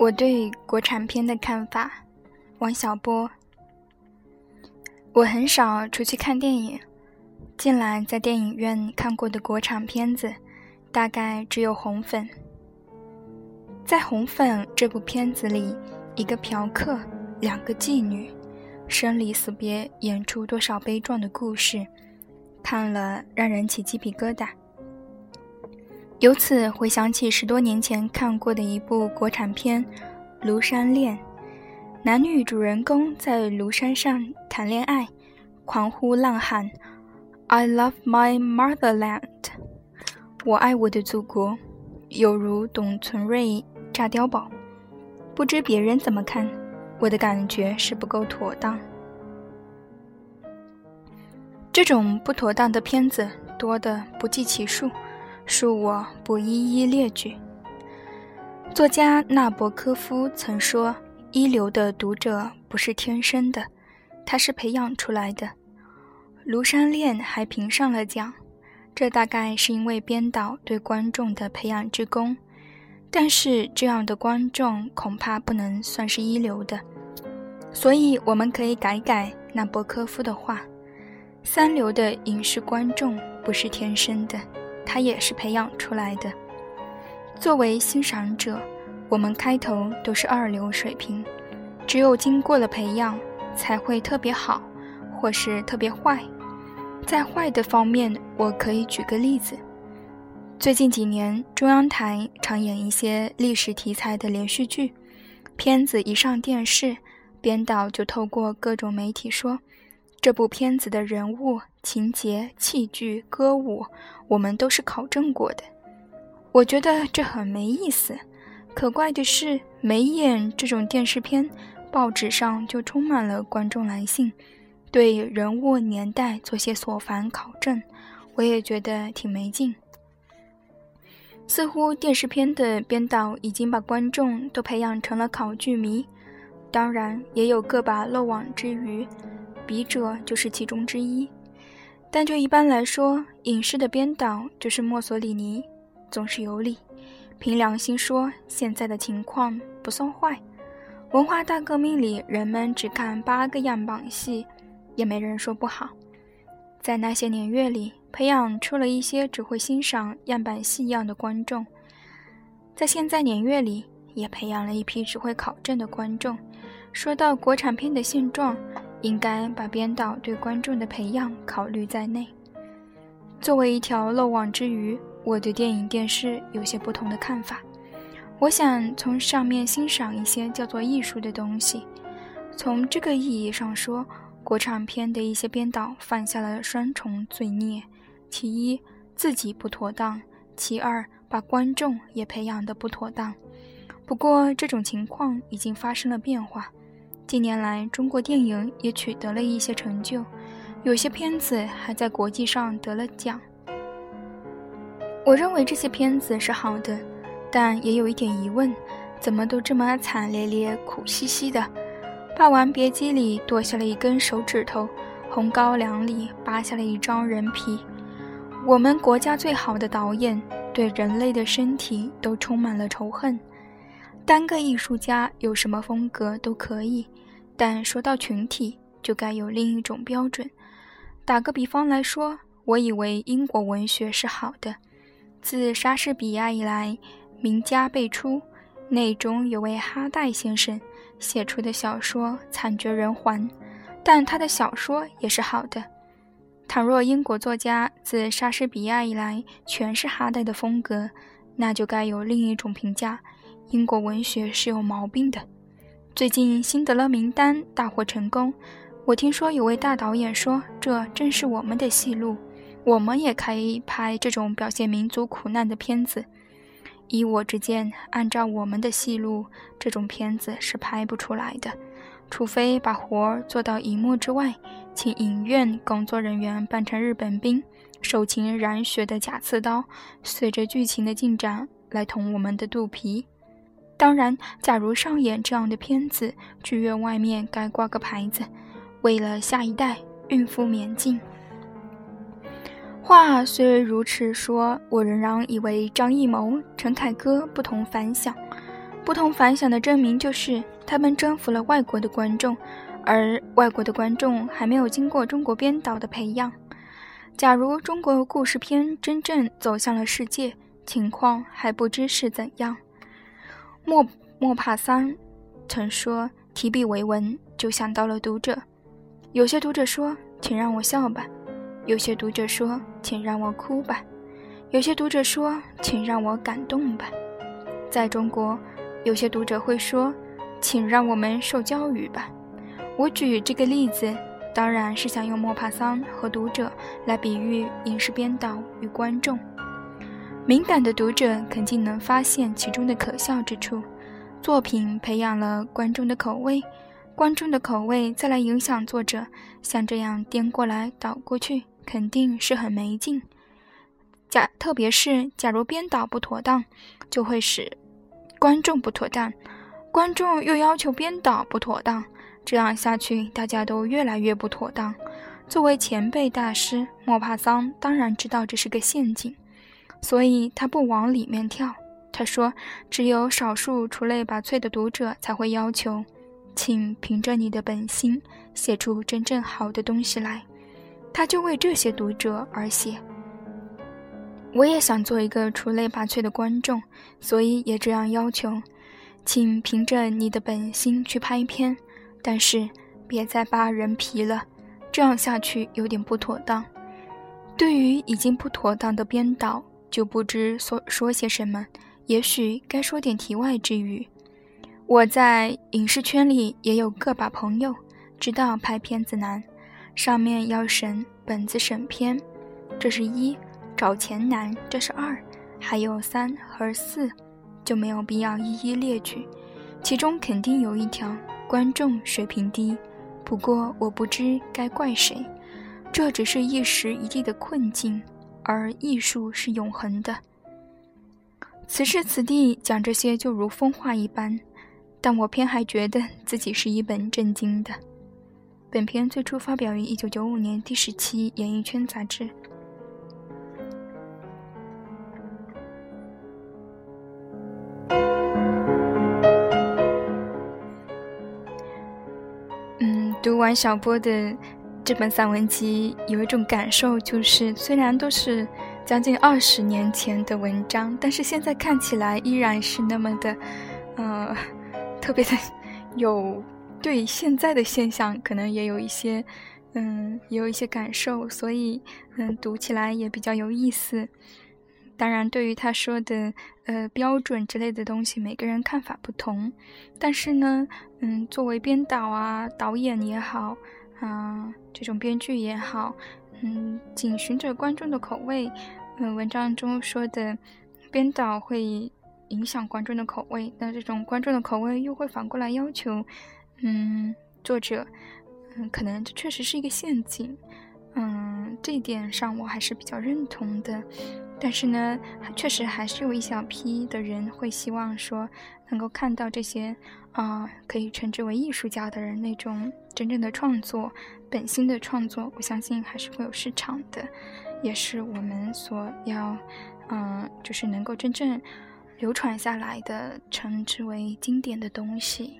我对国产片的看法，王小波。我很少出去看电影，近来在电影院看过的国产片子，大概只有《红粉》。在《红粉》这部片子里，一个嫖客，两个妓女，生离死别，演出多少悲壮的故事，看了让人起鸡皮疙瘩。由此回想起十多年前看过的一部国产片《庐山恋》，男女主人公在庐山上谈恋爱，狂呼浪喊：“I love my motherland！” 我爱我的祖国，有如董存瑞炸碉堡。不知别人怎么看，我的感觉是不够妥当。这种不妥当的片子多得不计其数。恕我不一一列举。作家纳博科夫曾说：“一流的读者不是天生的，他是培养出来的。”《庐山恋》还评上了奖，这大概是因为编导对观众的培养之功。但是这样的观众恐怕不能算是一流的，所以我们可以改改纳博科夫的话：“三流的影视观众不是天生的。”他也是培养出来的。作为欣赏者，我们开头都是二流水平，只有经过了培养，才会特别好，或是特别坏。在坏的方面，我可以举个例子：最近几年，中央台常演一些历史题材的连续剧，片子一上电视，编导就透过各种媒体说。这部片子的人物、情节、器具、歌舞，我们都是考证过的。我觉得这很没意思。可怪的是，没演这种电视片，报纸上就充满了观众来信，对人物、年代做些所烦考证。我也觉得挺没劲。似乎电视片的编导已经把观众都培养成了考据迷，当然也有个把漏网之鱼。笔者就是其中之一，但就一般来说，影视的编导就是墨索里尼，总是有理。凭良心说，现在的情况不算坏。文化大革命里，人们只看八个样板戏，也没人说不好。在那些年月里，培养出了一些只会欣赏样板戏样的观众；在现在年月里，也培养了一批只会考证的观众。说到国产片的现状。应该把编导对观众的培养考虑在内。作为一条漏网之鱼，我对电影电视有些不同的看法。我想从上面欣赏一些叫做艺术的东西。从这个意义上说，国产片的一些编导犯下了双重罪孽：其一，自己不妥当；其二，把观众也培养得不妥当。不过，这种情况已经发生了变化。近年来，中国电影也取得了一些成就，有些片子还在国际上得了奖。我认为这些片子是好的，但也有一点疑问：怎么都这么惨烈烈、苦兮兮的？《霸王别姬》里剁下了一根手指头，《红高粱》里扒下了一张人皮。我们国家最好的导演对人类的身体都充满了仇恨。单个艺术家有什么风格都可以。但说到群体，就该有另一种标准。打个比方来说，我以为英国文学是好的。自莎士比亚以来，名家辈出，内中有位哈代先生写出的小说惨绝人寰，但他的小说也是好的。倘若英国作家自莎士比亚以来全是哈代的风格，那就该有另一种评价：英国文学是有毛病的。最近《辛德勒名单》大获成功，我听说有位大导演说，这正是我们的戏路，我们也可以拍这种表现民族苦难的片子。依我之见，按照我们的戏路，这种片子是拍不出来的，除非把活儿做到荧幕之外，请影院工作人员扮成日本兵，手擎染血的假刺刀，随着剧情的进展来捅我们的肚皮。当然，假如上演这样的片子，剧院外面该挂个牌子：“为了下一代，孕妇免进。”话虽如此说，我仍然以为张艺谋、陈凯歌不同凡响。不同凡响的证明就是他们征服了外国的观众，而外国的观众还没有经过中国编导的培养。假如中国故事片真正走向了世界，情况还不知是怎样。莫莫帕桑曾说：“提笔为文，就想到了读者。有些读者说，请让我笑吧；有些读者说，请让我哭吧；有些读者说，请让我感动吧。在中国，有些读者会说，请让我们受教育吧。我举这个例子。”当然是想用莫帕桑和读者来比喻影视编导与观众。敏感的读者肯定能发现其中的可笑之处。作品培养了观众的口味，观众的口味再来影响作者，像这样颠过来倒过去，肯定是很没劲。假特别是假如编导不妥当，就会使观众不妥当，观众又要求编导不妥当。这样下去，大家都越来越不妥当。作为前辈大师，莫帕桑当然知道这是个陷阱，所以他不往里面跳。他说：“只有少数出类拔萃的读者才会要求，请凭着你的本心写出真正好的东西来。”他就为这些读者而写。我也想做一个出类拔萃的观众，所以也这样要求，请凭着你的本心去拍片。但是，别再扒人皮了，这样下去有点不妥当。对于已经不妥当的编导，就不知说说些什么。也许该说点题外之语。我在影视圈里也有个把朋友，知道拍片子难，上面要审本子、审片，这是一；找钱难，这是二；还有三和四，就没有必要一一列举。其中肯定有一条。观众水平低，不过我不知该怪谁，这只是一时一地的困境，而艺术是永恒的。此时此地讲这些就如疯话一般，但我偏还觉得自己是一本正经的。本片最初发表于一九九五年第十期《演艺圈》杂志。嗯读完小波的这本散文集，有一种感受，就是虽然都是将近二十年前的文章，但是现在看起来依然是那么的，呃，特别的有对现在的现象可能也有一些，嗯，也有一些感受，所以嗯，读起来也比较有意思。当然，对于他说的呃标准之类的东西，每个人看法不同。但是呢，嗯，作为编导啊、导演也好，啊，这种编剧也好，嗯，仅循着观众的口味，嗯，文章中说的编导会影响观众的口味，那这种观众的口味又会反过来要求，嗯，作者，嗯，可能这确实是一个陷阱。嗯，这一点上我还是比较认同的，但是呢，确实还是有一小批的人会希望说，能够看到这些啊，可以称之为艺术家的人那种真正的创作、本心的创作，我相信还是会有市场的，也是我们所要，嗯，就是能够真正流传下来的，称之为经典的东西。